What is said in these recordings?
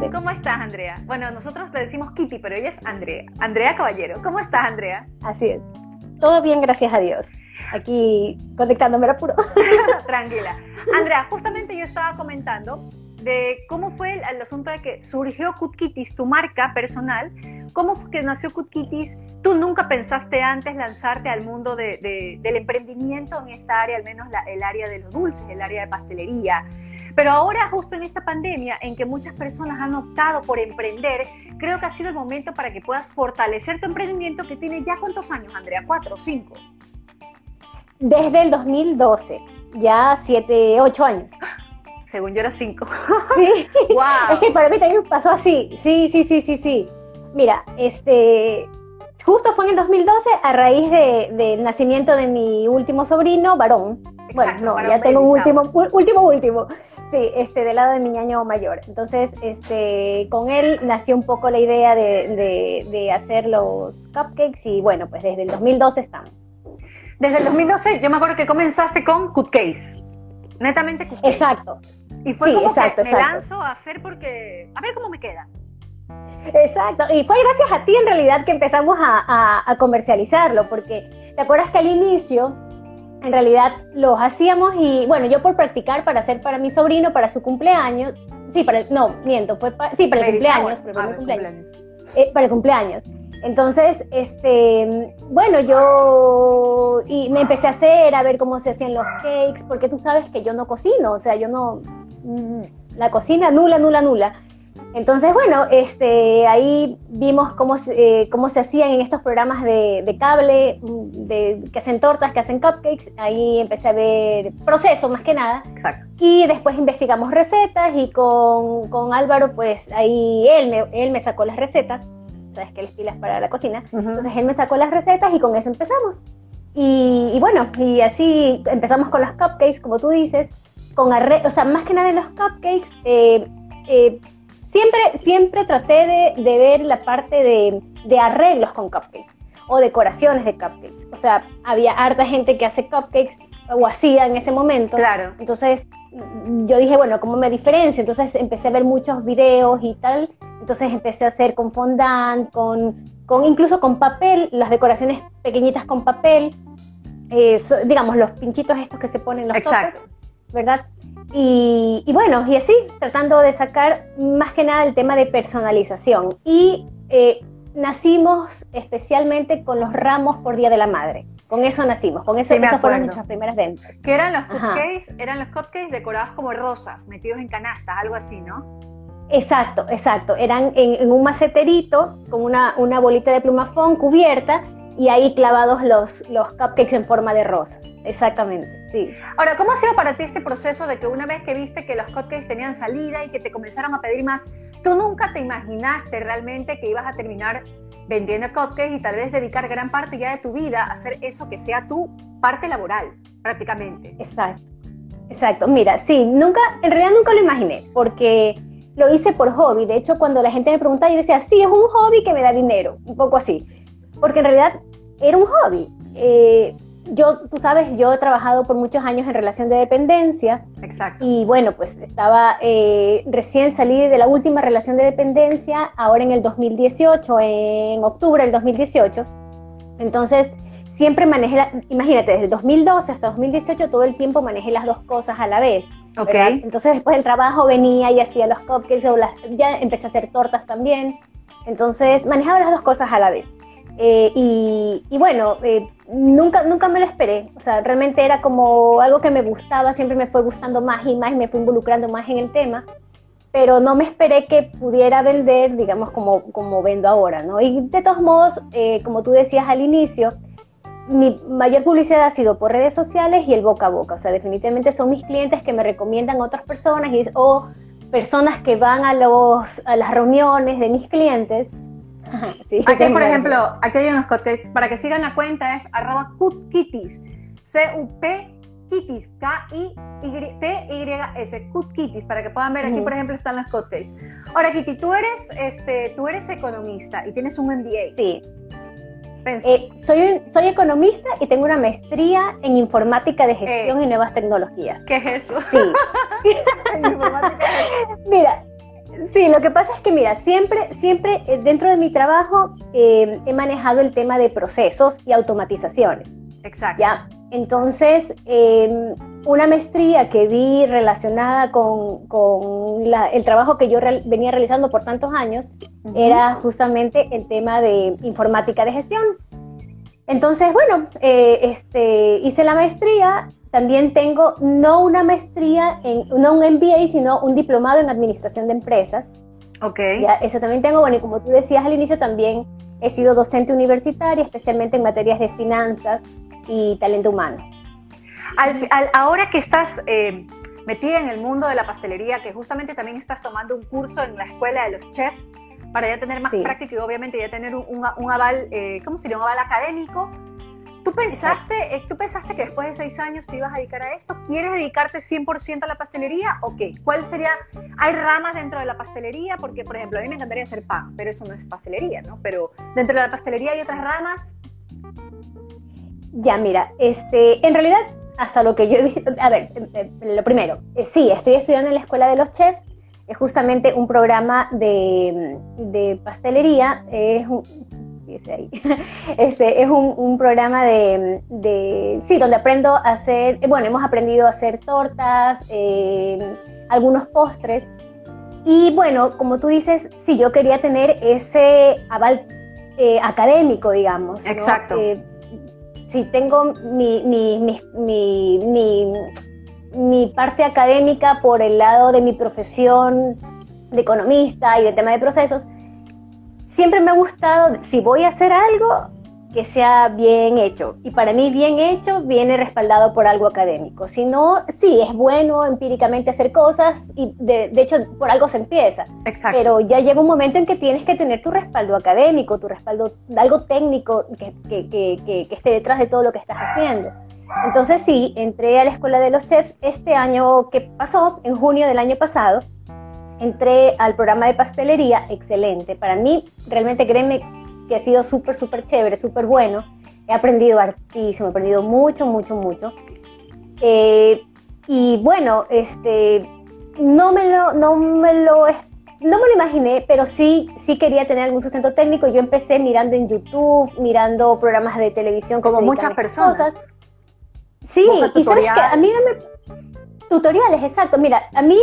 ¿Cómo estás, Andrea? Bueno, nosotros le decimos Kitty, pero ella es Andrea. Andrea Caballero. ¿Cómo estás, Andrea? Así es. Todo bien, gracias a Dios. Aquí conectándome a puro. Tranquila. Andrea, justamente yo estaba comentando de cómo fue el, asunto de que surgió Kitties, tu marca personal. ¿Cómo fue que nació Kitties? ¿Tú nunca pensaste antes lanzarte al mundo de, del emprendimiento en esta área, al menos el área de los dulces, el área de pastelería? Pero ahora, justo en esta pandemia, en que muchas personas han optado por emprender, creo que ha sido el momento para que puedas fortalecer tu emprendimiento que tiene ya cuántos años, Andrea, cuatro o cinco. Desde el 2012, ya siete, ocho años. Según yo era cinco. Sí. Wow. Es que para mí también pasó así. Sí, sí, sí, sí, sí. Mira, este, justo fue en el 2012 a raíz del nacimiento de mi último sobrino, varón. bueno, no, ya tengo un último, último, último. Sí, este, del lado de mi ñaño mayor. Entonces, este, con él nació un poco la idea de, de hacer los cupcakes y bueno, pues desde el 2012 estamos. Desde el 2012, yo me acuerdo que comenzaste con cupcakes. Netamente cupcakes. Exacto. Y fue como que me lanzo a hacer porque, a ver cómo me queda. Exacto, y fue gracias a ti en realidad que empezamos a, comercializarlo, porque te acuerdas que al inicio en realidad los hacíamos y bueno, yo por practicar para hacer para mi sobrino, para su cumpleaños, sí, para el, no, miento, fue para, sí, para el cumpleaños, para el cumpleaños. Eh, para el cumpleaños. Entonces, este, bueno, yo y me empecé a hacer, a ver cómo se hacían los cakes, porque tú sabes que yo no cocino, o sea, yo no, mm, la cocina nula, nula, nula. Entonces, bueno, este, ahí vimos cómo, eh, cómo se hacían en estos programas de, cable, mm, de, que hacen tortas, que hacen cupcakes. Ahí empecé a ver proceso más que nada. Exacto. Y después investigamos recetas y con, con Álvaro, pues ahí él me, él me sacó las recetas sabes que él pilas para la cocina. Entonces él me sacó las recetas y con eso empezamos. Y, bueno, y así empezamos con los cupcakes, como tú dices, con o sea, más que nada en los cupcakes, eh, eh, siempre, siempre traté de, de ver la parte de, de, arreglos con cupcakes o decoraciones de cupcakes. O sea, había harta gente que hace cupcakes o hacía en ese momento. Claro. Entonces yo dije, bueno, ¿cómo me diferencio? Entonces empecé a ver muchos videos y tal entonces empecé a hacer con fondant, con, con incluso con papel, las decoraciones pequeñitas con papel, eh, digamos, los pinchitos estos que se ponen los Exacto. ¿verdad? Y, bueno, y así, tratando de sacar más que nada el tema de personalización. Y eh, nacimos especialmente con los ramos por Día de la Madre. Con eso nacimos, con eso esas fueron nuestras primeras ventas. Que eran los cupcakes, eran los cupcakes decorados como rosas, metidos en canastas, algo así, ¿no? Exacto, exacto. Eran en, un maceterito con una, una, bolita de plumafón cubierta y ahí clavados los, los cupcakes en forma de rosa. Exactamente, sí. Ahora, ¿cómo ha sido para ti este proceso de que una vez que viste que los cupcakes tenían salida y que te comenzaron a pedir más, tú nunca te imaginaste realmente que ibas a terminar vendiendo cupcakes y tal vez dedicar gran parte ya de tu vida a hacer eso que sea tu parte laboral, prácticamente? Exacto, exacto. Mira, sí, nunca, en realidad nunca lo imaginé, porque lo hice por hobby. De hecho, cuando la gente me preguntaba, yo decía, sí, es un hobby que me da dinero, un poco así. Porque en realidad era un hobby. Eh, yo, tú sabes, yo he trabajado por muchos años en relación de dependencia. Exacto. Y bueno, pues estaba eh, recién salí de la última relación de dependencia, ahora en el 2018, en octubre del 2018. Entonces, siempre manejé, imagínate, desde el 2012 hasta 2018, todo el tiempo manejé las dos cosas a la vez. Okay. Entonces después del trabajo venía y hacía los cupcakes o las, ya empecé a hacer tortas también. Entonces manejaba las dos cosas a la vez. Eh, y, bueno, eh, nunca, nunca me lo esperé. O sea, realmente era como algo que me gustaba, siempre me fue gustando más y más y me fui involucrando más en el tema. Pero no me esperé que pudiera vender, digamos, como, como vendo ahora, ¿no? Y de todos modos, eh, como tú decías al inicio, mi mayor publicidad ha sido por redes sociales y el boca a boca. O sea, definitivamente son mis clientes que me recomiendan otras personas y, o personas que van a, los, a las reuniones de mis clientes. Aquí, por ejemplo, aquí hay unos cupcakes. Para que sigan la cuenta es arroba cutkitties. C-U-P Kitties, K-I-T-Y-S, Cutkitties, para que puedan ver aquí, por ejemplo, están las cupcakes. Ahora, Kitty, tú eres, este, tú eres economista y tienes un MBA. Sí. Eh, soy, soy economista y tengo una maestría en informática de gestión eh, y nuevas tecnologías. ¿Qué es eso? Sí. Mira, Sí, lo que pasa es que, mira, siempre, siempre eh, dentro de mi trabajo eh, he manejado el tema de procesos y automatizaciones. Exacto. ¿ya? Entonces, em, una maestría que vi relacionada con, el trabajo que yo venía realizando por tantos años era justamente el tema de informática de gestión. Entonces, bueno, eh, este, hice la maestría. También tengo no una maestría, en, no un MBA, sino un diplomado en administración de empresas. Ok. Ya, eso también tengo. Bueno, y como tú decías al inicio, también he sido docente universitaria, especialmente en materias de finanzas y talento humano. ahora que estás eh, metida en el mundo de la pastelería, que justamente también estás tomando un curso en la escuela de los chefs, para ya tener más práctica y obviamente ya tener un, un, aval, eh, ¿cómo sería? Un aval académico. ¿Tú pensaste, eh, ¿Tú pensaste que después de seis años te ibas a dedicar a esto? ¿Quieres dedicarte 100% a la pastelería o qué? ¿Cuál sería? ¿Hay ramas dentro de la pastelería? Porque, por ejemplo, a mí me encantaría hacer pan, pero eso no es pastelería, ¿no? Pero dentro de la pastelería hay otras ramas. Ya, mira, este, en realidad, hasta lo que yo he visto, a ver, eh, lo primero, sí, estoy estudiando en la escuela de los chefs, es justamente un programa de, pastelería, es un, este, es un, programa de, sí, donde aprendo a hacer, bueno, hemos aprendido a hacer tortas, eh, algunos postres, y bueno, como tú dices, sí, yo quería tener ese aval eh, académico, digamos. Exacto. Eh, sí, tengo mi, mi, mi mi parte académica por el lado de mi profesión de economista y de tema de procesos, siempre me ha gustado, si voy a hacer algo, que sea bien hecho. Y para mí bien hecho viene respaldado por algo académico. Si no, sí, es bueno empíricamente hacer cosas y de, hecho por algo se empieza. Exacto. Pero ya llega un momento en que tienes que tener tu respaldo académico, tu respaldo, algo técnico que, que, que, que esté detrás de todo lo que estás haciendo. Entonces sí, entré a la escuela de los chefs este año que pasó, en junio del año pasado, entré al programa de pastelería, excelente. Para mí, realmente créeme que ha sido súper, súper chévere, súper bueno. He aprendido hartísimo, he aprendido mucho, mucho, mucho. Eh, y bueno, este, no me lo, no me lo, no me lo imaginé, pero sí, sí quería tener algún sustento técnico. Yo empecé mirando en YouTube, mirando programas de televisión como muchas personas. Sí, y sabes que a mí me... Tutoriales, exacto. Mira, a mí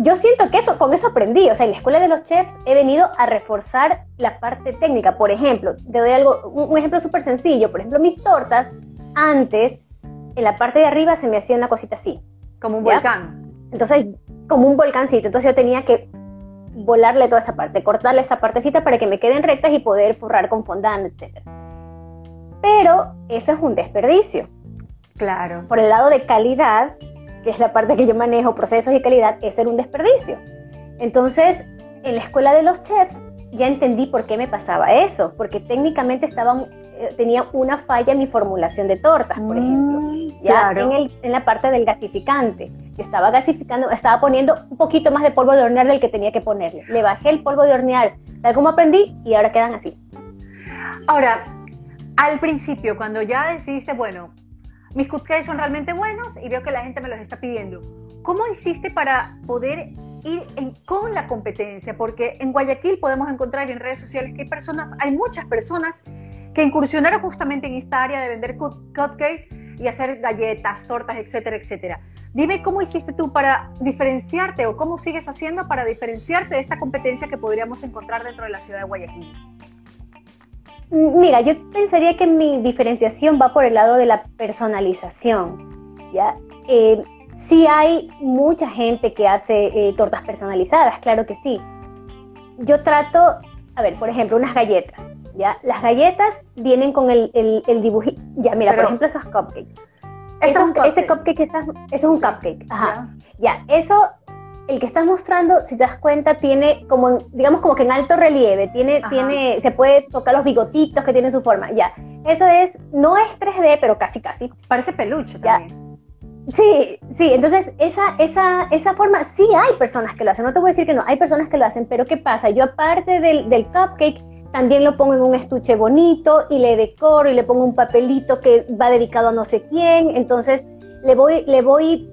yo siento que eso, con eso aprendí. O sea, en la escuela de los chefs he venido a reforzar la parte técnica. Por ejemplo, te doy algo, un, ejemplo súper sencillo. Por ejemplo, mis tortas, antes, en la parte de arriba se me hacía una cosita así. Como un volcán. Entonces, como un volcancito. Entonces yo tenía que volarle toda esa parte, cortarle esa partecita para que me queden rectas y poder forrar con fondant, etc. Pero eso es un desperdicio. Claro. Por el lado de calidad, que es la parte que yo manejo, procesos y calidad, eso era un desperdicio. Entonces, en la escuela de los chefs ya entendí por qué me pasaba eso, porque técnicamente estaba, eh, tenía una falla en mi formulación de tortas, por mm, ejemplo, ya en, la parte del gasificante. Yo estaba gasificando, estaba poniendo un poquito más de polvo de hornear del que tenía que ponerle. Le bajé el polvo de hornear, tal como aprendí, y ahora quedan así. Ahora, al principio, cuando ya decidiste, bueno, mis cupcakes son realmente buenos y veo que la gente me los está pidiendo. ¿Cómo hiciste para poder ir con la competencia? Porque en Guayaquil podemos encontrar en redes sociales que hay personas, hay muchas personas que incursionaron justamente en esta área de vender cupcakes y hacer galletas, tortas, etcétera, etcétera. Dime cómo hiciste tú para diferenciarte o cómo sigues haciendo para diferenciarte de esta competencia que podríamos encontrar dentro de la ciudad de Guayaquil. Mira, yo pensaría que mi diferenciación va por el lado de la personalización. ¿ya? Eh, sí hay mucha gente que hace eh, tortas personalizadas, claro que sí. Yo trato, a ver, por ejemplo, unas galletas. ¿ya? Las galletas vienen con el, el, dibujito. Ya, mira, por ejemplo, esos cupcakes. Ese cupcake eso es un cupcake. Ajá. Ya, eso el que estás mostrando, si te das cuenta, tiene como, digamos como que en alto relieve, tiene, tiene, se puede tocar los bigotitos que tienen su forma, ya. Eso es, no es 3D, pero casi casi. Parece peluche también. Sí, sí, entonces esa, esa, esa forma, sí hay personas que lo hacen, no te voy a decir que no, hay personas que lo hacen, pero ¿qué pasa? Yo aparte del, del cupcake, también lo pongo en un estuche bonito y le decoro y le pongo un papelito que va dedicado a no sé quién, entonces le voy, le voy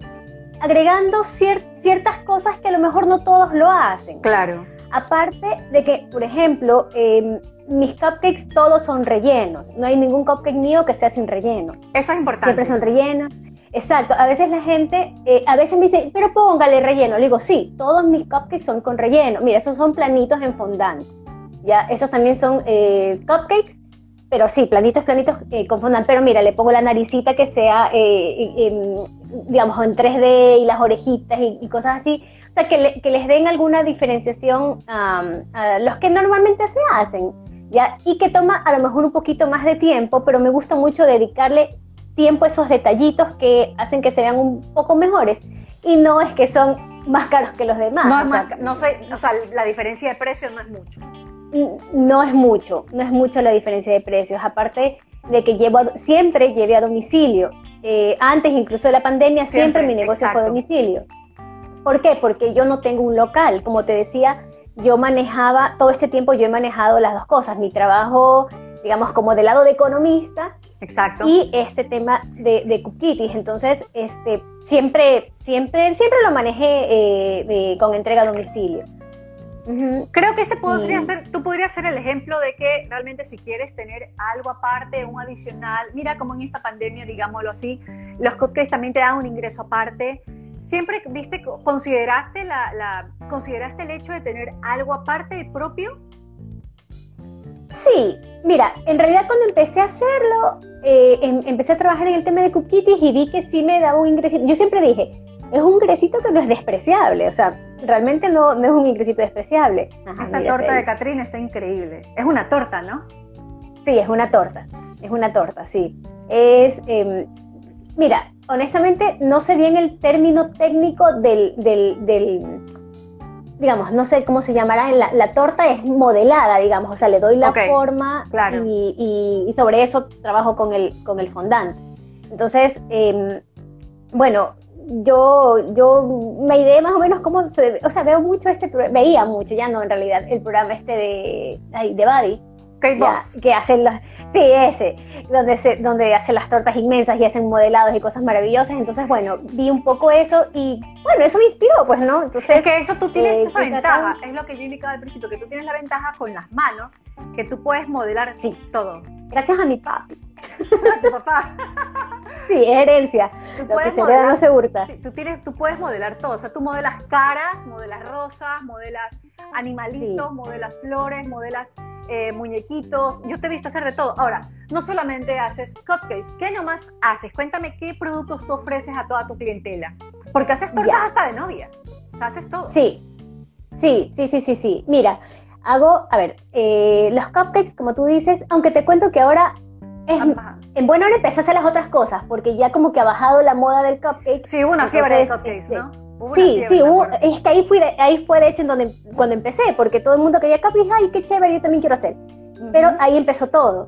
agregando ciertas cosas que a lo mejor no todos lo hacen. Claro. Aparte de que, por ejemplo, em, mis cupcakes todos son rellenos. No hay ningún cupcake mío que sea sin relleno. Eso es importante. Siempre son rellenos. Exacto. A veces la gente, eh, a veces me dice, pero póngale relleno. Le digo, sí, todos mis cupcakes son con relleno. Mira, esos son planitos en fondant. Ya, esos también son eh, cupcakes, pero sí, planitos, planitos eh, con fondant. Pero mira, le pongo la naricita que sea, digamos, en 3D y las orejitas y, cosas así. O sea, que, que les den alguna diferenciación a los que normalmente se hacen. ¿ya? Y que toma a lo mejor un poquito más de tiempo, pero me gusta mucho dedicarle tiempo a esos detallitos que hacen que se vean un poco mejores. Y no es que son más caros que los demás. No, o no sé, o sea, la diferencia de precio no es mucho. No es mucho, no es mucho la diferencia de precios. Aparte de que llevo siempre llevé a domicilio. Eh, antes incluso de la pandemia siempre, mi negocio fue a domicilio. ¿Por qué? Porque yo no tengo un local. Como te decía, yo manejaba, todo este tiempo yo he manejado las dos cosas, mi trabajo, digamos, como del lado de economista. Exacto. Y este tema de, de Entonces, este, siempre, siempre, siempre lo manejé eh, con entrega a domicilio. Creo que este podría ser, tú podrías ser el ejemplo de que realmente si quieres tener algo aparte, un adicional, mira como en esta pandemia, digámoslo así, los cupcakes también te dan un ingreso aparte, ¿Siempre viste, consideraste, la, consideraste el hecho de tener algo aparte propio? Sí, mira, en realidad cuando empecé a hacerlo, eh, em, empecé a trabajar en el tema de cookies y vi que sí me daba un ingresito. Yo siempre dije, es un ingresito que no es despreciable, o sea, realmente no, no es un ingresito despreciable. Esta torta de Catrín está increíble. Es una torta, ¿no? Sí, es una torta, es una torta, sí. Es, em, mira, honestamente no sé bien el término técnico del, del, digamos, no sé cómo se llamará, la, la, torta es modelada, digamos, o sea, le doy la forma y, y, sobre eso trabajo con el, con el fondant. Entonces, em, bueno, yo, yo me ideé más o menos cómo se, o sea, veo mucho este, veía mucho, ya no en realidad, el programa este de, de Buddy que hacen las, sí, ese, donde, se, donde hacen las tortas inmensas y hacen modelados y cosas maravillosas. Entonces, bueno, vi un poco eso y, bueno, eso me inspiró, pues, ¿no? Entonces, es que eso tú tienes eh, esa ventaja, es lo que yo indicaba al principio, que tú tienes la ventaja con las manos, que tú puedes modelar sí. todo. Gracias a mi papi. A tu papá. Sí, es herencia. Lo que se modelar, no se hurta. Sí, tú, tienes, tú puedes modelar todo. O sea, tú modelas caras, modelas rosas, modelas animalitos, modelas flores, modelas eh, muñequitos, yo te he visto hacer de todo. Ahora, no solamente haces cupcakes, ¿qué nomás haces? Cuéntame qué productos tú ofreces a toda tu clientela. Porque haces tortas hasta de novia, haces todo. Sí, sí, sí, sí, sí, sí. Mira, hago, a ver, eh, los cupcakes, como tú dices, aunque te cuento que ahora es, en buena hora empecé a hacer las otras cosas, porque ya como que ha bajado la moda del cupcake. Sí, una fiebre de cupcakes, ¿no? sí, sí, es que ahí, fui ahí fue de hecho en donde, cuando empecé, porque todo el mundo quería cupcakes, ay, qué chévere, yo también quiero hacer. Pero ahí empezó todo.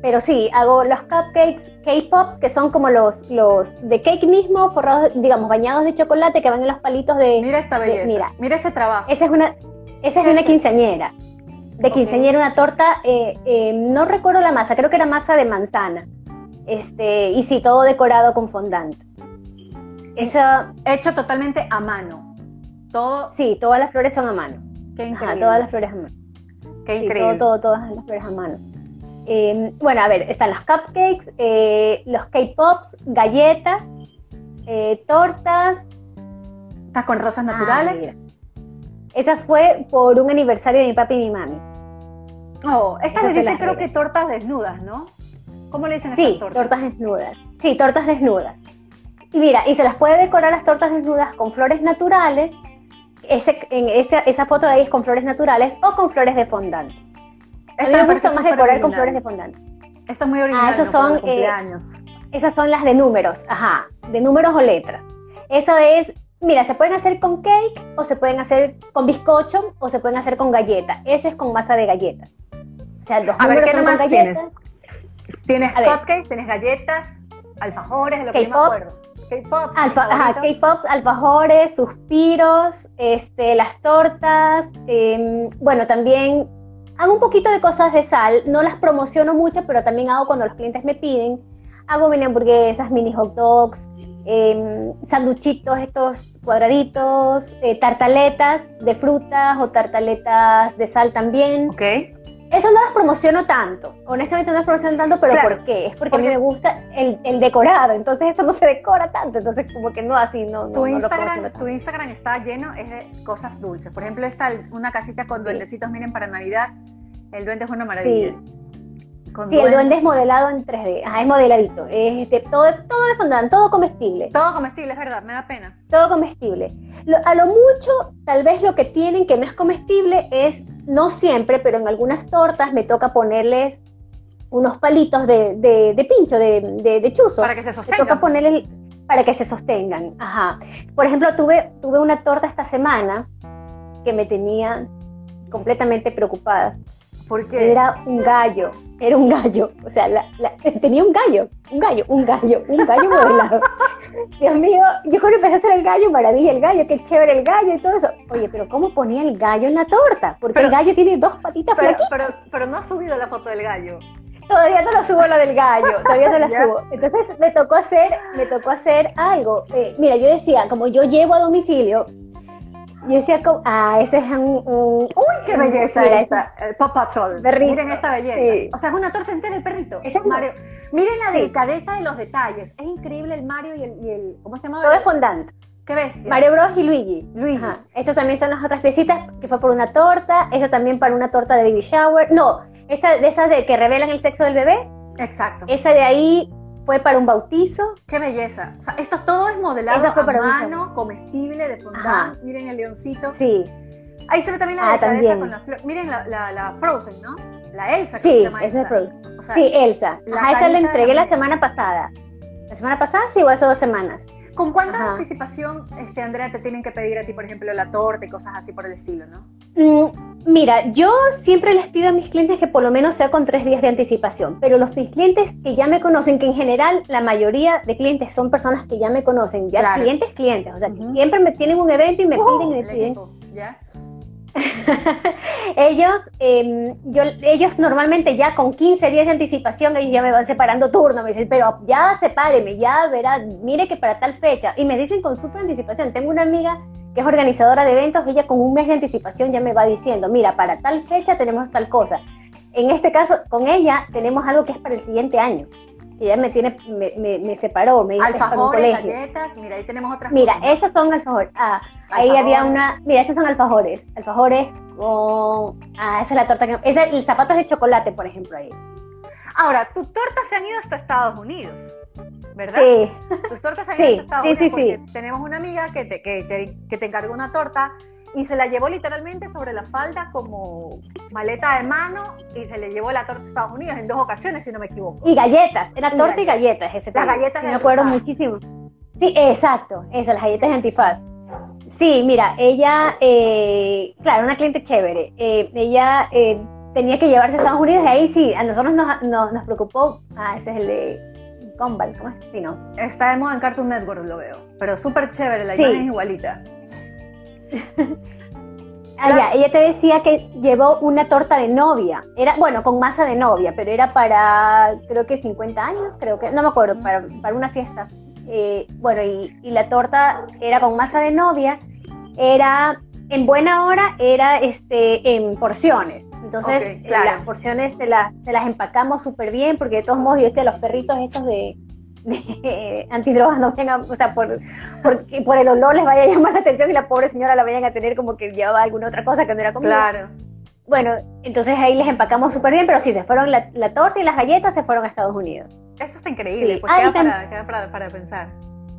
Pero sí, hago los cupcakes, K-Pops, que son como los, los de cake mismo, forrados, digamos, bañados de chocolate, que van en los palitos de... Mira esta belleza, mira, mira ese trabajo. Esa es una, esa es una quinceañera. De quinceañera, una torta, eh, eh, no recuerdo la masa, creo que era masa de manzana. Este, y sí, todo decorado con fondant. Eso, hecho totalmente a mano. Todo. Sí, todas las flores son a mano. Qué increíble. todas las flores a mano. Qué increíble. todo, todas las flores a mano. Em, bueno, a ver, están los cupcakes, eh, los K-pops, galletas, eh, tortas. ¿Estás con rosas ah, naturales? Esa fue por un aniversario de mi papi y mi mami. Oh, esta le dice creo que tortas desnudas, ¿no? ¿Cómo le dicen sí, tortas? tortas desnudas. Sí, tortas desnudas. Y mira, y se las puede decorar las tortas desnudas con flores naturales. Ese, en esa, esa foto de ahí es con flores naturales o con flores de fondant. A mí me gusta más decorar con flores de fondant. Esto es muy original. Ah, esos son, eh, esas son las de números, ajá, de números o letras. Eso es, mira, se pueden hacer con cake o se pueden hacer con bizcocho o se pueden hacer con galleta. Eso es con masa de galleta. O sea, los números son con galletas. Tienes, tienes cupcakes, tienes galletas, alfajores, de lo que yo me acuerdo. K-pops, K-pops, alfajores, suspiros, este, las tortas. Em, bueno, también hago un poquito de cosas de sal. No las promociono mucho, pero también hago cuando los clientes me piden. Hago mini hamburguesas, mini hot dogs, eh, sanduchitos, estos cuadraditos, eh, tartaletas de frutas o tartaletas de sal también. Ok. Eso no las promociono tanto, honestamente no las promociono tanto, pero Claro. ¿por qué? Es porque, Porque- a mí me gusta el, el decorado, entonces eso no se decora tanto, entonces como que no así, no, no, Tu no lo Instagram, promociono tu tanto. Instagram está lleno es de cosas dulces. Por ejemplo, está una casita con Sí. duendecitos, miren, para Navidad. El duende es una maravilla. Con Sí, el duende es modelado en 3D, ajá, es modeladito, es de, todo, todo de fondant, todo comestible. Todo comestible, es verdad, me da pena. todo comestible. Lo- a lo mucho, tal vez lo que tienen que no es comestible es, no siempre, pero en algunas tortas me toca ponerles unos palitos de, de- de pincho, de, de, de chuzo. Para que se me sostenga. toca ponerles para que se sostengan. Ajá. Por ejemplo, tuve, tuve una torta esta semana que me tenía completamente preocupada. Era un gallo, era un gallo. O sea, la- la- tenía un gallo, un gallo, un gallo, un gallo modelado. Dios mío, yo cuando empecé a hacer el gallo, maravilla el gallo, qué chévere el gallo y todo eso. Oye, pero ¿cómo ponía el gallo en la torta? Porque Pero- el gallo tiene dos patitas pero, pero, pero no has subido la foto del gallo. Todavía no la subo la del gallo, todavía no la subo. Entonces me tocó hacer, me tocó hacer algo. Eh, mira, yo decía, como yo llevo a domicilio, yo decía, como, ah, ese es un, un- ¡Uy, qué belleza Mira, esta! El Paw Patrol. Perrito. Miren esta belleza. Sí. O sea, es una torta entera el perrito. Es- Mario. Miren la Sí. delicadeza de los detalles. Es increíble el Mario y el... y el- ¿Cómo se llama? todo es fondant. ¡Qué bestia! Mario Bros y Luigi. Luigi. Ajá. Estos también son las otras piecitas que fue por una torta, esa también para una torta de baby shower. No, esa de esas de que revelan el sexo del bebé, Exacto. esa de ahí fue para un bautizo. ¡Qué belleza! O sea, esto todo es modelado a para mano, comestible, de fondant. Ajá. Miren el leoncito. Sí, Ahí se ve también la Ah, también. con la flor. Miren la, la, la Frozen, ¿no? La Elsa, que sí, se llama esa es esta. Frozen. O sea, Sí, Elsa. Ajá, esa la entregué la la semana pasada. ¿La semana pasada? Sí, o hace dos semanas. ¿Con cuánta Ajá. anticipación, este, Andrea, te tienen que pedir a ti, por ejemplo, la torta y cosas así por el estilo, no? Mm, Mira, yo siempre les pido a mis clientes que por lo menos sea con tres días de anticipación, pero los mis clientes que ya me conocen, que en general la mayoría de clientes son personas que ya me conocen, ya Claro. clientes, clientes, o sea, que siempre me tienen un evento y me piden y me piden. ellos, eh, yo, ellos normalmente ya con 15 días de anticipación, ellos ya me van separando turno, me dicen, pero ya sepáreme, ya verá, mire que para tal fecha, y me dicen con súper anticipación. Tengo una amiga que es organizadora de eventos, ella con un mes de anticipación ya me va diciendo, mira, para tal fecha tenemos tal cosa. En este caso, con ella tenemos algo que es para el siguiente año, que ya me tiene, me, me, me separó, me dijo Alfajores, galletas, mira, ahí tenemos otras Mira, cosas, ¿no? esos son alfajores. Ah, ahí Alfajores. había una. Mira, esos son alfajores. Alfajores con. Ah, esa es la torta que. Esa, el zapato es de chocolate, por ejemplo, ahí. Ahora, tus tortas se han ido hasta Estados Unidos, ¿verdad? Sí, Tus tortas han Sí, Estados sí, porque sí. tenemos una amiga que te, que, te, que te encargó una torta y se la llevó literalmente sobre la falda como maleta de mano y se le llevó la torta a Estados Unidos en dos ocasiones, si no me equivoco. y galletas. Era Y torta y galletas. Ese Las galletas de Me acuerdo muchísimo. Sí, exacto. Esas, las galletas de antifaz. Sí, mira, ella. Eh, claro, una cliente chévere. Eh, ella. eh, tenía que llevarse a Estados Unidos y ahí sí, a nosotros nos, nos, nos preocupó. Ah, ese es el de Gumball, ¿cómo es? Sí, no. Está de moda en Cartoon Network, lo veo. Pero súper chévere, la Sí. imagen es igualita. Ah, ya, ella te decía que llevó una torta de novia. Era, bueno, con masa de novia, pero era para, creo que 50 años, creo que, no me acuerdo, para, para una fiesta. Eh, bueno, y, y la torta era con masa de novia, era, en buena hora, era este, en porciones. Entonces, eh, claro. las porciones se las, se las empacamos súper bien, porque de todos modos, yo decía, los perritos estos de, de antidrogas no tengan, o sea, por, el olor les vaya a llamar la atención y la pobre señora la vayan a tener como que llevaba alguna otra cosa que no era comida. Claro. Bueno, entonces ahí les empacamos súper bien, pero sí, se fueron la, la torta y las galletas se fueron a Estados Unidos. Eso está increíble, Sí. pues Ah, queda, para, queda para, para pensar.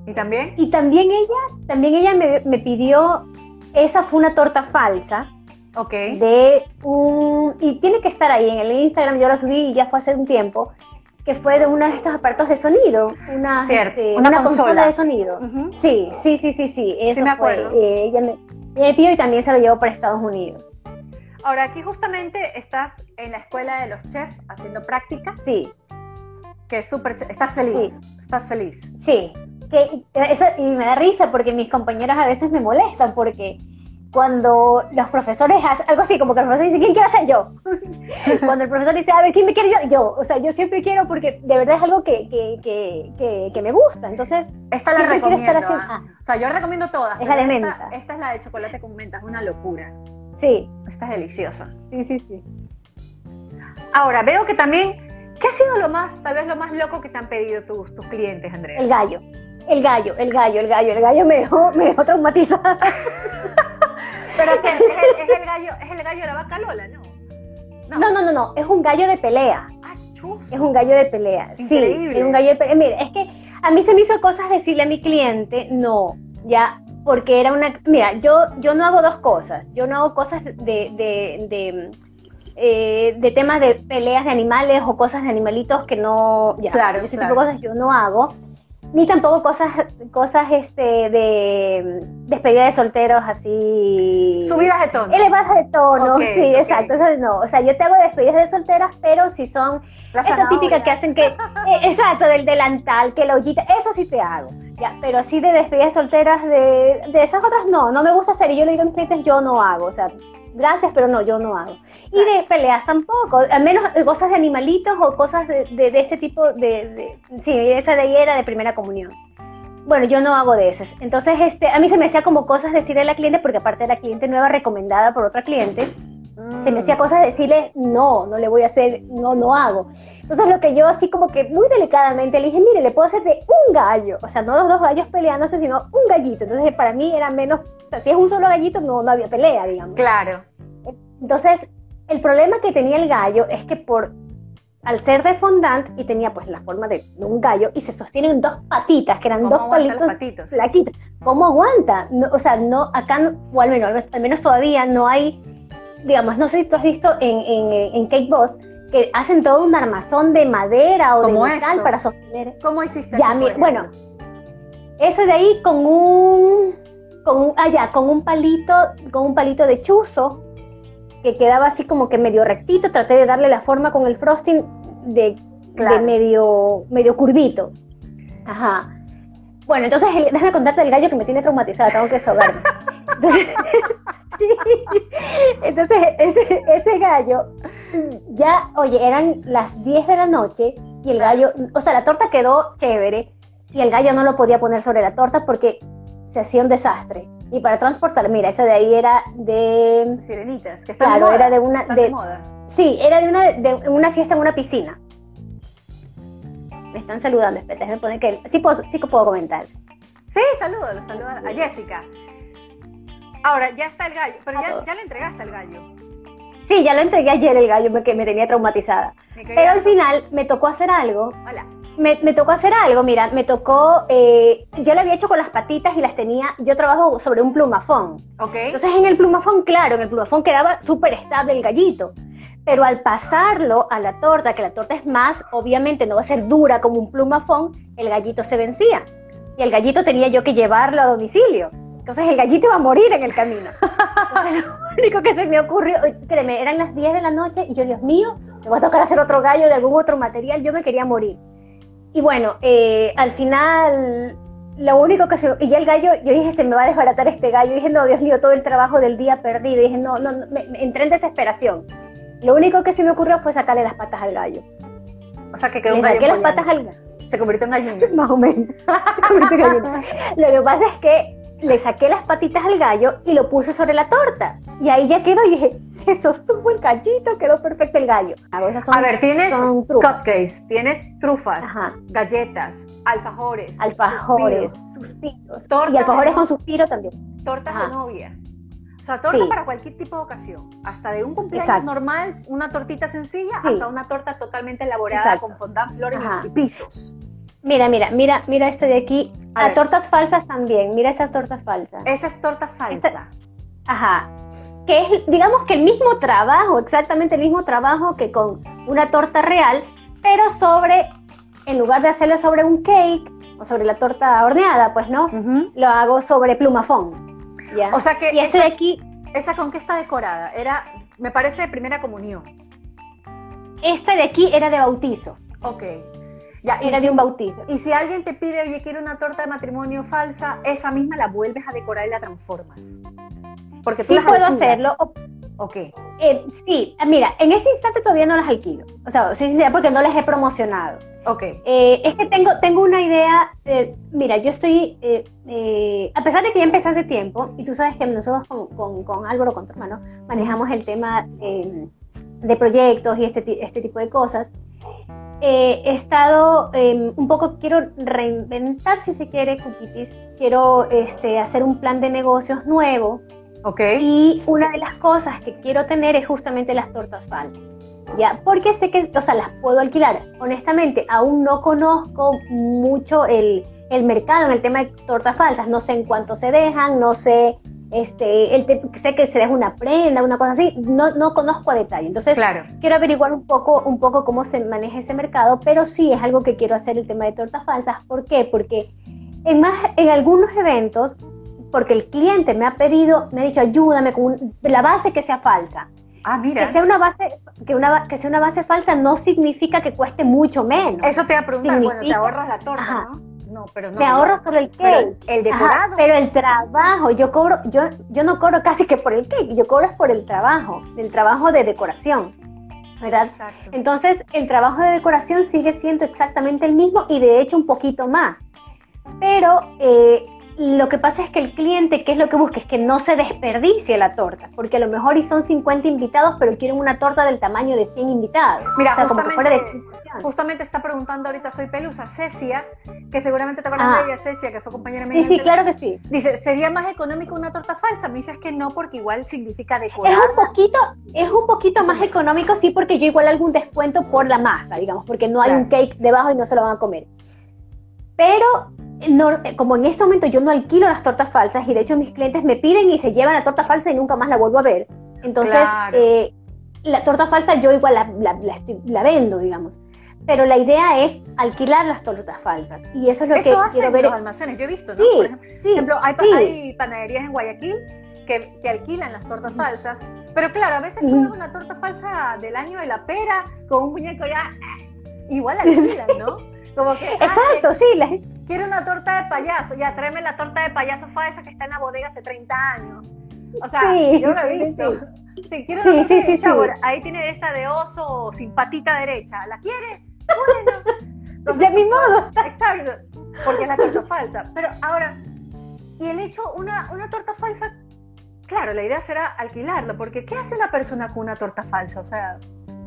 ¿Y también? Y también ella, también ella me, me pidió, esa fue una torta falsa Ok. de un, y tiene que estar ahí en el Instagram, yo la subí y ya fue hace un tiempo, que fue de uno de estos aparatos de sonido, una, Cierto, este, una una, consola. consola. de sonido. Ujú. Sí, sí, sí, sí, sí, eso me fue, acuerdo. eh, ella, me, ella me pidió y también se lo llevó para Estados Unidos. Ahora, aquí justamente estás en la escuela de los chefs haciendo prácticas, Sí, que es súper... Estás feliz, estás feliz. Sí, que eso, y me da risa porque mis compañeras a veces me molestan porque cuando los profesores hacen algo así, como que el profesor dice, ¿quién quiere ser yo? cuando el profesor dice, a ver, ¿quién me quiere yo? Yo, o sea, yo siempre quiero porque de verdad es algo que, que, que, que, me gusta, entonces... Esta la recomiendo, ¿ah? Ah. o sea, yo recomiendo todas. Es la de menta. Esta, es la de chocolate con menta, es una locura. Sí. Esta es deliciosa. Sí, sí, sí. Ahora, veo que también, ¿qué ha sido lo más, tal vez lo más loco que te han pedido tus, tus clientes, Andrea? El gallo. El gallo, el gallo, el gallo, el gallo me dejó, me dejó traumatizada. Pero es, es, el, gallo, es el gallo de la vaca Lola, ¿no? No, no, no, no, es un gallo de pelea. Ah, es un gallo de pelea. Sí, es un gallo de pelea. Mira, es que a mí se me hizo cosas decirle a mi cliente, no, ya, porque era una. Mira, yo, yo no hago dos cosas. Yo no hago cosas de, de, de, eh, de temas de peleas de animales o cosas de animalitos que no. Ya, claro, ese tipo de cosas yo no hago ni tampoco cosas, cosas este, de despedida de solteros así. Subidas de tono. Elevadas de tono, sí, exacto. no, o sea, yo te hago despedidas de solteras, pero si son esa típica que hacen que, eh, exacto, del delantal, que la ollita, eso sí te hago. Ya, pero así de despedidas de solteras, de, de esas otras no, no me gusta hacer. Y yo le digo a mis clientes, yo no hago. O sea, gracias, pero no, yo no hago. Y de peleas tampoco, al menos cosas de animalitos o cosas de, de, este tipo de, Sí, esa de ahí era de primera comunión. Bueno, yo no hago de esas. Entonces, este, a mí se me hacía como cosas decirle a la cliente, porque aparte era cliente nueva recomendada por otra cliente, se me hacía mm. cosas decirle, no, no le voy a hacer, no, no hago. Entonces lo que yo así como que muy delicadamente le dije, mire, le puedo hacer de un gallo, o sea, no los dos gallos peleándose, sino un gallito. Entonces para mí era menos, o sea, si es un solo gallito no, no había pelea, digamos. Claro. Entonces, el problema que tenía el gallo es que por al ser de fondant y tenía pues la forma de un gallo y se sostienen dos patitas, que eran dos palitos flaquitos. ¿Cómo aguanta? o sea, no, acá, o al menos, al menos todavía no hay, digamos, no sé si tú has visto en, en, en Cake Boss, que hacen todo un armazón de madera o de metal para sostener. ¿Cómo hiciste? Ya, bueno, eso de ahí con un, con un, ah, con un palito, con un palito de chuzo que quedaba así como que medio rectito, traté de darle la forma con el frosting de, medio, medio curvito. Ajá. Bueno, entonces déjame contarte del gallo que me tiene traumatizada, tengo que sobarme. Entonces, ese, ese, gallo, ya, oye, eran las 10 de la noche y el gallo, o sea, la torta quedó chévere y el gallo no lo podía poner sobre la torta porque se hacía un desastre. Y para transportar, mira, esa de ahí era de... Sirenitas, que está Claro, era de una... De, moda. Sí, era de una, de una fiesta en una piscina. Me están saludando, espérate, me pone que... Sí puedo, sí que puedo comentar. Sí, saludo, saludo a Jessica. Ahora, ya está el gallo, pero ya, ya, le entregaste el gallo. Sí, ya lo entregué ayer el gallo porque me tenía traumatizada. pero al final me tocó hacer algo. Hola. Me, me, tocó hacer algo, mira, me tocó, eh, yo lo había hecho con las patitas y las tenía, yo trabajo sobre un plumafón. Ok. Entonces en el plumafón, claro, en el plumafón quedaba súper estable el gallito. Pero al pasarlo a la torta, que la torta es más, obviamente no va a ser dura como un plumafón, el gallito se vencía. Y el gallito tenía yo que llevarlo a domicilio. Entonces el gallito iba a morir en el camino. Entonces lo único que se me ocurrió, créeme, eran las 10 de la noche y yo, Dios mío, me voy a tocar hacer otro gallo de algún otro material, yo me quería morir. Y bueno, eh, al final, lo único que se... Y ya el gallo, yo dije, se me va a desbaratar este gallo. Y dije, no, Dios mío, todo el trabajo del día perdido. Y dije, no, no, me, entré en desesperación. Lo único que se me ocurrió fue sacarle las patas al gallo. O sea, que quedó Le un gallo. Saqué las patas al gallo. Se convirtió en gallina. Más o menos. Lo que pasa es que le saqué las patitas al gallo y lo puse sobre la torta. Y ahí ya quedó y dije, se sostuvo el gallito, quedó perfecto el gallo. a ver, tienes cupcakes, tienes trufas, galletas, alfajores, alfajores, suspiros. y alfajores con suspiro también. Tortas de novia. O sea, torta para cualquier tipo de ocasión. Hasta de un cumpleaños normal, una tortita sencilla, hasta una torta totalmente elaborada con fondant, flores y pisos. Mira, mira, mira, mira este de aquí. A, tortas falsas también. Mira esas tortas falsas. Esa es torta falsa. ajá. Que es, digamos que el mismo trabajo, exactamente el mismo trabajo que con una torta real, pero sobre, en lugar de hacerlo sobre un cake o sobre la torta horneada, pues no, lo hago sobre plumafón. ¿ya? O sea que. Y este de aquí. Esa con qué está decorada, era, me parece de primera comunión. Esta de aquí era de bautizo. Ok. Ya, era de un bautizo. Y si alguien te pide, oye, quiero una torta de matrimonio falsa, esa misma la vuelves a decorar y la transformas. Porque tú sí puedo hacerlo. Ok. Eh, sí, mira, en este instante todavía no las alquilo. O sea, sí, sí, porque no las he promocionado. Ok. Eh, es que tengo, tengo una idea. mira, yo estoy. Eh, a pesar de que ya empecé hace tiempo, y tú sabes que nosotros con, con, con Álvaro, con tu hermano, manejamos el tema de proyectos y este, este tipo de cosas. He estado em, un poco, quiero reinventar, si se quiere, Cupitis. Quiero este, hacer un plan de negocios nuevo y una de las cosas que quiero tener es justamente las tortas falsas. ¿Ya? Porque sé que, o sea, las puedo alquilar. Honestamente, aún no conozco mucho el, el mercado en el tema de tortas falsas. No sé en cuánto se dejan, no sé, este, el sé que se deja una prenda, una cosa así. No, no conozco a detalle. Entonces, claro. quiero averiguar un poco, un poco cómo se maneja ese mercado, pero sí es algo que quiero hacer el tema de tortas falsas. ¿Por qué? Porque en, más, en algunos eventos porque el cliente me ha pedido, me ha dicho, ayúdame con la base que sea falsa. Ah, mira. Que sea una base, que una, que sea una base falsa no significa que cueste mucho menos. Eso te va a preguntar, bueno, te ahorras la torta, ¿no? No, pero no. Te ahorras solo el cake. el decorado. pero el trabajo, yo cobro, yo, yo no cobro casi que por el cake, yo cobro por el trabajo, el trabajo de decoración. ¿verdad? Exacto. Entonces, el trabajo de decoración sigue siendo exactamente el mismo y de hecho un poquito más. Pero eh, lo que pasa es que el cliente, ¿qué es lo que busca? Es que no se desperdicie la torta, porque a lo mejor y son 50 invitados, pero quieren una torta del tamaño de 100 invitados. Mira, justamente, está preguntando ahorita, soy Pelusa, Cecia, que seguramente te acuerdas de ella, Cecia, que fue compañera mía. Sí, sí, claro que sí. Dice, ¿sería más económico una torta falsa? Me dices que no, porque igual significa decorar. Es un poquito, es un poquito más económico, sí, porque yo igual algún descuento por la masa, digamos, porque no hay un cake debajo y no se lo van a comer. Pero como en este momento yo no alquilo las tortas falsas y de hecho mis clientes me piden y se llevan la torta falsa y nunca más la vuelvo a ver. Entonces, eh, la torta falsa yo igual la, vendo, digamos. Pero la idea es alquilar las tortas falsas. Y eso es lo que quiero ver. los almacenes, yo he visto, ¿no? Por ejemplo, hay, panaderías en Guayaquil que, que, alquilan las tortas falsas. Pero claro, a veces tú una torta falsa del año de la pera con un muñeco ya. Igual alquilan, ¿no? Como que, Exacto, sí. La, quiero una torta de payaso, ya tráeme la torta de payaso falsa que está en la bodega hace 30 años. O sea, yo lo he visto. Sí, quiero una torta de shower. Ahí tiene esa de oso sin patita derecha. ¿La quiere? Bueno. de mi modo. Exacto. Porque es la torta falsa. Pero ahora, y el hecho, una, una torta falsa, claro, la idea será alquilarlo, porque ¿qué hace la persona con una torta falsa? O sea,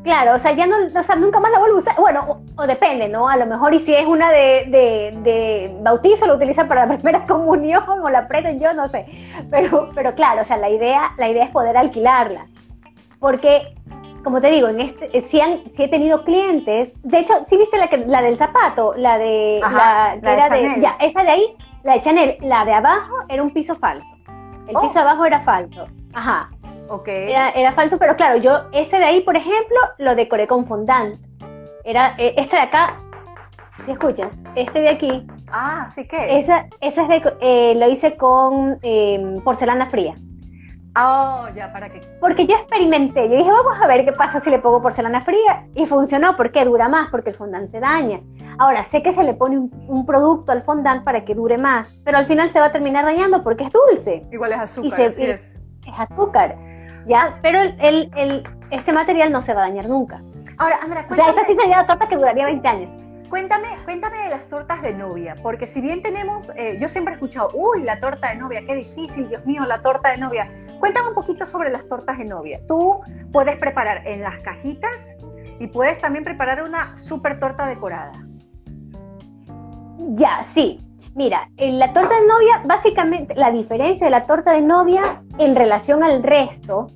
Claro, o sea, ya no, o sea, nunca más la vuelvo a usar. Bueno, o, depende, ¿no? A lo mejor y si es una de, de, de, bautizo, lo utiliza para la primera comunión o la prenden yo, no sé. Pero, pero claro, o sea, la idea, la idea es poder alquilarla. Porque, como te digo, en este, eh, si, han, si he tenido clientes, de hecho, ¿sí viste la, la del zapato? La de, la, que era de, ya, esa de ahí, la de Chanel, la de abajo era un piso falso. El piso oh. abajo era falso. Ajá. Era, falso, pero claro, yo ese de ahí, por ejemplo, lo decoré con fondant. Era eh, este de acá, si escuchas, este de aquí. Ah, sí que. Esa, esa es de, eh, lo hice con em, porcelana fría. Oh, ya, ¿para qué? Porque yo experimenté, yo dije, vamos a ver qué pasa si le pongo porcelana fría. Y funcionó, porque dura más, porque el fondant se daña. Ahora, sé que se le pone un, producto al fondant para que dure más, pero al final se va a terminar dañando porque es dulce. Igual es azúcar, así es. Es azúcar. ¿Ya? Pero el, el, este material no se va a dañar nunca. Ahora, Andrea, cuéntame. O sea, esta sí sería la torta que duraría 20 años. Cuéntame, cuéntame de las tortas de novia, porque si bien tenemos, eh, yo siempre he escuchado, uy, la torta de novia, qué difícil, Dios mío, la torta de novia. Cuéntame un poquito sobre las tortas de novia. Tú puedes preparar en las cajitas y puedes también preparar una super torta decorada. Ya, sí. Mira, en la torta de novia, básicamente la diferencia de la torta de novia en relación al resto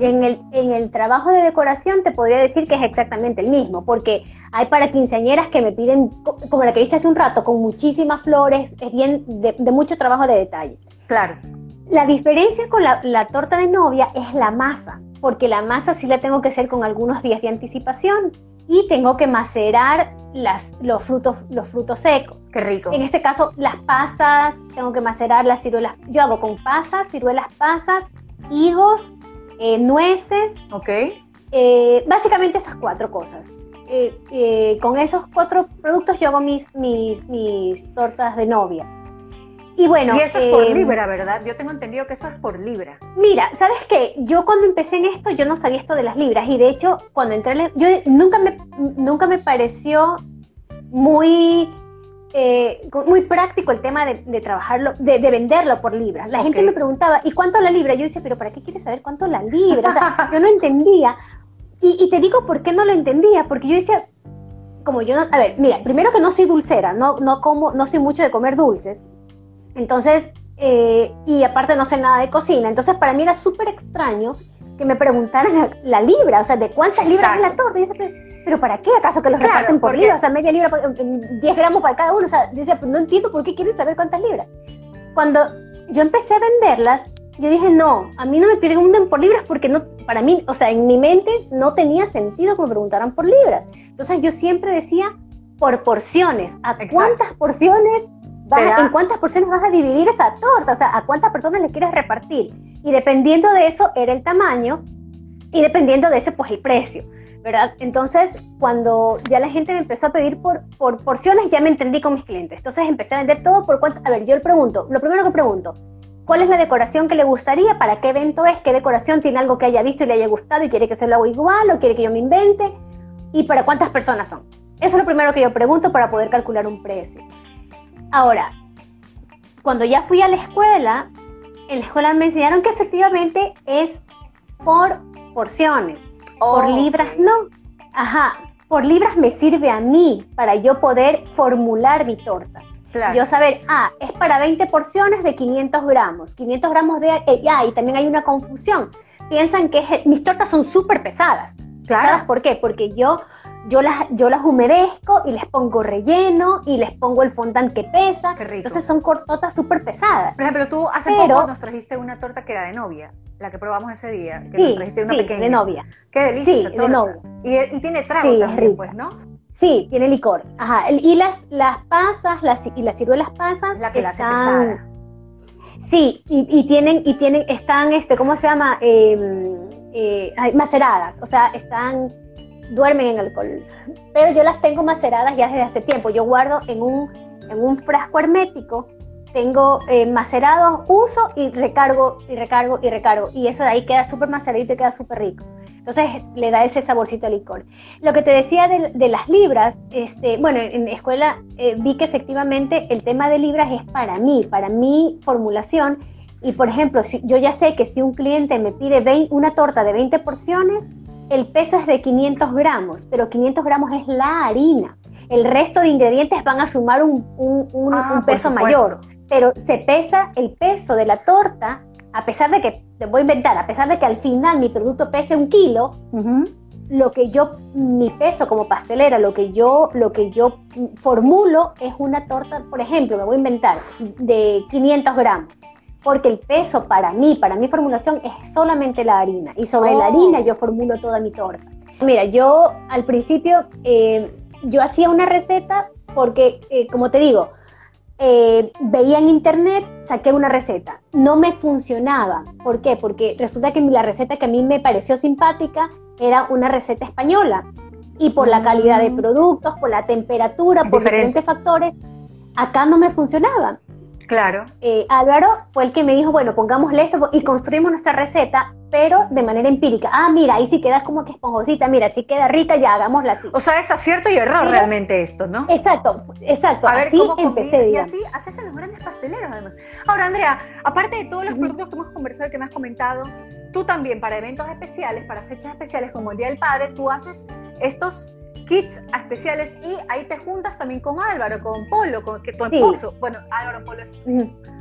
en el, en el trabajo de decoración te podría decir que es exactamente el mismo, porque hay para quinceañeras que me piden, como la que viste hace un rato, con muchísimas flores, es bien de, mucho trabajo de detalle. Claro. La diferencia con la, torta de novia es la masa, porque la masa sí la tengo que hacer con algunos días de anticipación y tengo que macerar las, los, frutos, los frutos secos. Qué rico. En este caso, las pasas, tengo que macerar las ciruelas. Yo hago con pasas, ciruelas pasas, higos, eh, nueces. Ok. Eh, básicamente esas cuatro cosas. eh, con esos cuatro productos yo hago mis, mis, mis tortas de novia. Y bueno. Y eso es por libra, ¿verdad? Yo tengo entendido que eso es por libra. Mira, ¿sabes qué? Yo cuando empecé en esto, yo no sabía esto de las libras. Y de hecho, cuando entré, yo nunca me, nunca me pareció muy. Eh, muy práctico el tema de, trabajarlo, de, venderlo por libras. La gente me preguntaba, ¿y cuánto la libra? Yo decía, pero ¿para qué quieres saber cuánto la libra? O sea, yo no entendía. Y, y, te digo por qué no lo entendía, porque yo decía, como yo no, a ver, mira, primero que no soy dulcera, no, no como, no soy mucho de comer dulces. Entonces, eh, y aparte no sé nada de cocina. Entonces, para mí era súper extraño que me preguntaran la, libra, o sea, de cuántas libras es la torta. Y yo decía, pero ¿para qué acaso que los reparten por libra? O sea, media libra, 10 gramos para cada uno. O sea, decía, pues no entiendo por qué quieren saber cuántas libras. Cuando yo empecé a venderlas, yo dije, no, a mí no me pregunten por libras porque no, para mí, o sea, en mi mente no tenía sentido que me preguntaran por libras. Entonces yo siempre decía por porciones. ¿A cuántas porciones ¿En cuántas porciones vas a dividir esa torta? O sea, ¿a cuántas personas le quieres repartir? Y dependiendo de eso era el tamaño y dependiendo de ese, pues el precio, Entonces, cuando ya la gente me empezó a pedir por, por porciones, ya me entendí con mis clientes. Entonces empecé a vender todo por cuánto. A ver, yo le pregunto, lo primero que pregunto, ¿cuál es la decoración que le gustaría? ¿Para qué evento es? ¿Qué decoración tiene algo que haya visto y le haya gustado y quiere que se lo haga igual o quiere que yo me invente? ¿Y para cuántas personas son? Eso es lo primero que yo pregunto para poder calcular un precio. Ahora, cuando ya fui a la escuela, en la escuela me enseñaron que efectivamente es por porciones, por libras no. Ajá, por libras me sirve a mí para yo poder formular mi torta. Yo saber, ah, es para 20 porciones de 500 gramos, 500 gramos de... Eh, ya, y también hay una confusión. Piensan que mis tortas son súper pesadas. Claro. ¿Por qué? Porque yo yo las, yo las humedezco y les pongo relleno y les pongo el fondant que pesa. Qué rico. Entonces son cortotas súper pesadas. Por ejemplo, tú hace poco nos trajiste una torta que era de novia, la que probamos ese día, que nos trajiste una pequeña. de novia. Qué delicia. Sí, de novia. Y, tiene trago sí, también, pues, ¿no? Sí, tiene licor. Ajá. Y las, las pasas las, y las ciruelas pasas la que están... La Sí, y, tienen, y tienen, están, este, ¿cómo se llama? Em, eh, maceradas, o sea, están duermen en alcohol. Pero yo las tengo maceradas ya desde hace tiempo. Yo guardo en un, en un frasco hermético, tengo eh, macerados, uso y recargo y recargo y recargo. Y eso de ahí queda súper maceradito y queda súper rico. Entonces le da ese saborcito al licor. Lo que te decía de, las libras, este, bueno, en, escuela eh, vi que efectivamente el tema de libras es para mí, para mi formulación. Y por ejemplo, si, yo ya sé que si un cliente me pide una torta de 20 porciones, el peso es de 500 gramos, pero 500 gramos es la harina. El resto de ingredientes van a sumar un, ah, peso mayor, pero se pesa el peso de la torta, a pesar de que, te voy a inventar, a pesar de que al final mi producto pese un kilo, lo que yo, mi peso como pastelera, lo que yo, lo que yo formulo es una torta, por ejemplo, me voy a inventar, de 500 gramos porque el peso para mí, para mi formulación, es solamente la harina. Y sobre la harina yo formulo toda mi torta. Mira, yo al principio, eh, yo hacía una receta porque, eh, como te digo, eh, veía en internet, saqué una receta. No me funcionaba. ¿Por qué? Porque resulta que la receta que a mí me pareció simpática era una receta española. Y por la calidad de mm. productos, por la temperatura, por diferentes factores, acá no me funcionaba. Claro. Eh, Álvaro fue el que me dijo, bueno, pongámosle esto y construimos nuestra receta, pero de manera empírica. Ah, mira, ahí sí queda como que esponjosita, mira, si queda rica, ya hagámosla así. O sea, es acierto y error realmente esto, ¿no? Exacto, exacto. A ver, así empecé. Y así haces en los grandes pasteleros, además. Ahora, Andrea, aparte de todos los productos que hemos conversado y que me has comentado, tú también para eventos especiales, para fechas especiales como el Día del Padre, tú haces estos kits especiales y ahí te juntas también con Álvaro, con Polo, con que tu esposo, bueno, Álvaro Polo es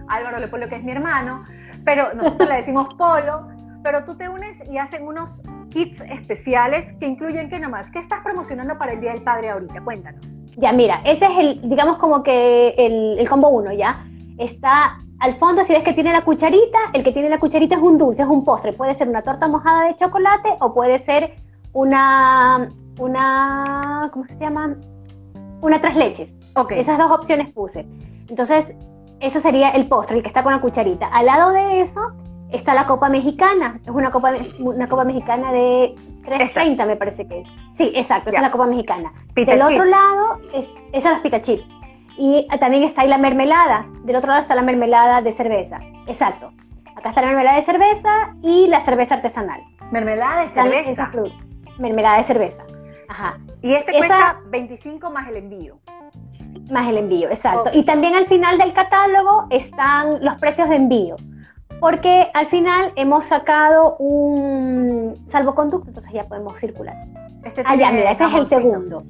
Álvaro Polo que es mi hermano, pero nosotros le decimos Polo, pero tú te unes y hacen unos kits especiales que incluyen qué nomás, ¿qué estás promocionando para el Día del Padre ahorita? Cuéntanos. Ya, mira, ese es el, digamos como que el, el combo uno, ¿ya? Está al fondo, si ves que tiene la cucharita, el que tiene la cucharita es un dulce, es un postre. Puede ser una torta mojada de chocolate o puede ser una, una, ¿cómo se llama? Una tres leches. Okay. Esas dos opciones puse. Entonces, eso sería el postre, el que está con la cucharita. Al lado de eso está la copa mexicana. Es una copa, una copa mexicana de 3.30 me parece que es. Sí, exacto, esa es la copa mexicana. Del otro lado, es, esas las pita chips. Y también está ahí la mermelada. Del otro lado está la mermelada de cerveza. Exacto. Acá está la mermelada de cerveza y la cerveza artesanal. Mermelada de cerveza. Mermelada de cerveza. Ajá. Y este cuesta 25 más el envío. Más el envío, exacto. Y también al final del catálogo están los precios de envío. Porque al final hemos sacado un salvoconducto, entonces ya podemos circular. Este ah, ya, mira, ese es el segundo.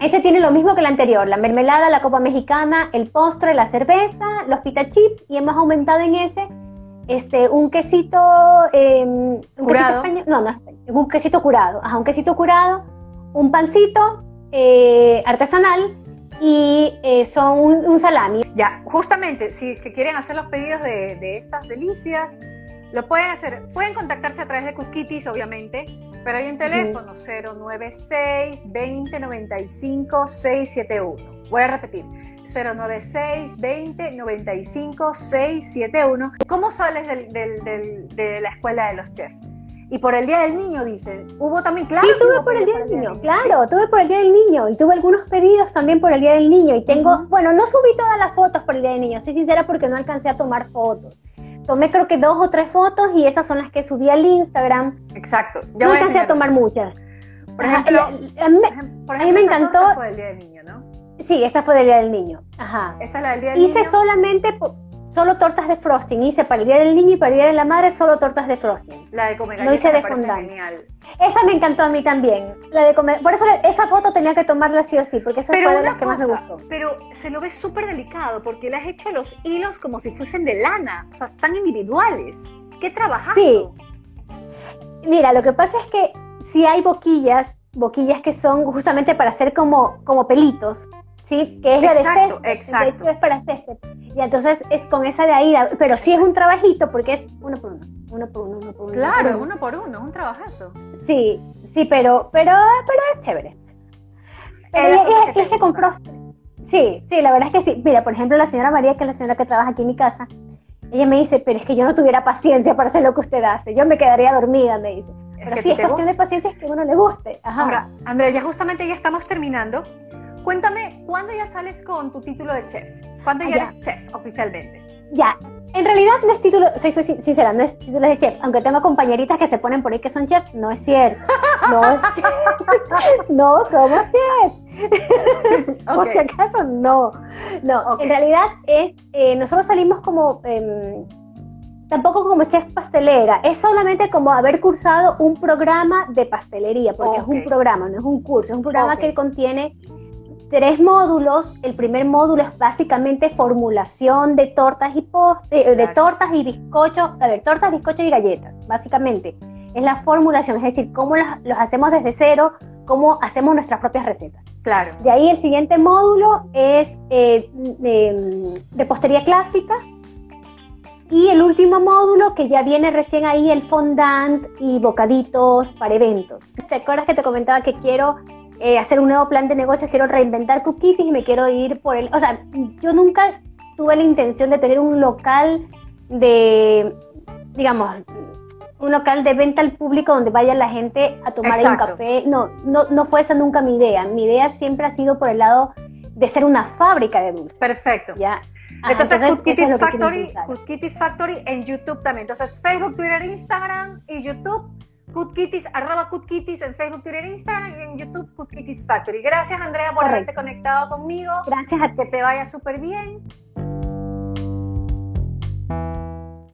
Ese tiene lo mismo que el anterior, la mermelada, la copa mexicana, el postre, la cerveza, los pita chips y hemos aumentado en ese este, un quesito, em, curado. no, no, un quesito curado, ajá, un quesito curado, un pancito eh, artesanal y eh, son un, salami. Ya, justamente, si quieren hacer los pedidos de, estas delicias, lo pueden hacer, pueden contactarse a través de Cusquitis, obviamente, pero hay un teléfono 096 20 95 671. Voy a repetir, 096 20 95 671. ¿Cómo sales de la escuela de los chefs? Y por el Día del Niño, dicen. Hubo también, claro. Sí, tuve por el Día del Niño, claro, tuve por el Día del Niño. Y tuve algunos pedidos también por el Día del Niño. Y tengo, bueno, no subí todas las fotos por el Día del Niño, soy sincera porque no alcancé a tomar fotos. Tomé creo que dos o tres fotos y esas son las que subí al Instagram. Exacto. no alcancé a, tomar muchas. Por ejemplo, a, mí, me encantó. fue el Día del Niño, ¿no? Sí, esa fue del Día del Niño. Ajá. Esta es la del Día del Hice Niño. solamente solo tortas de frosting. Hice para el Día del Niño y para el Día de la Madre solo tortas de frosting. La de comer no hice de genial. Esa me encantó a mí también. La de comer. Por eso esa foto tenía que tomarla sí o sí, porque esa fue de las que más me gustó. Pero se lo ve súper delicado porque le has hecho los hilos como si fuesen de lana, o sea, están individuales. ¿Qué trabajazo? Sí. Mira, lo que pasa es que si hay boquillas, boquillas que son justamente para hacer como, como pelitos, ¿sí? Que es la de césped. Exacto. es para césped. Y entonces es con esa de ahí, pero sí es un trabajito porque es uno por uno, uno por uno, uno por uno. Claro, uno por uno, un trabajazo. Sí, sí, pero, pero, pero es chévere. Pero es, que con Sí, sí, la verdad es que sí. Mira, por ejemplo, la señora María, que es la señora que trabaja aquí en mi casa, ella me dice, pero es que yo no tuviera paciencia para hacer lo que usted hace. Yo me quedaría dormida, me dice. Pero sí, es cuestión de paciencia es que uno le guste. Ajá. Ahora, Andrea, ya justamente ya estamos terminando. Cuéntame, ¿cuándo ya sales con tu título de chef? ¿Cuándo ya, eres chef oficialmente? Ya, en realidad no es título, soy, sincera, no es título de chef, aunque tengo compañeritas que se ponen por ahí que son chefs, no es cierto. No, no somos chefs. Por si acaso, no. No, en realidad es, eh, nosotros salimos como, em, tampoco como chef pastelera, es solamente como haber cursado un programa de pastelería, porque es un programa, no es un curso, es un programa que contiene tres módulos. El primer módulo es básicamente formulación de tortas y postres, eh, de tortas y bizcochos, a ver, tortas, bizcochos y galletas, básicamente. Es la formulación, es decir, cómo los hacemos desde cero, cómo hacemos nuestras propias recetas. Claro. De ahí el siguiente módulo es eh, de repostería clásica. Y el último módulo que ya viene recién ahí, el fondant y bocaditos para eventos. ¿Te acuerdas que te comentaba que quiero eh, hacer un nuevo plan de negocios, quiero reinventar Cookies y me quiero ir por el... O sea, yo nunca tuve la intención de tener un local de, digamos, un local de venta al público donde vaya la gente a tomar un café. No, no, no fue esa nunca mi idea. Mi idea siempre ha sido por el lado de ser una fábrica de dulces. Perfecto. ¿ya? entonces, entonces Factory, Factory en YouTube también. Entonces, Facebook, Twitter, Instagram y YouTube Cootkitties, arroba Cootkitties en Facebook, Twitter, Instagram y en YouTube Cootkitties Factory. Gracias Andrea por haberte conectado conmigo. Gracias a Que te vaya súper bien.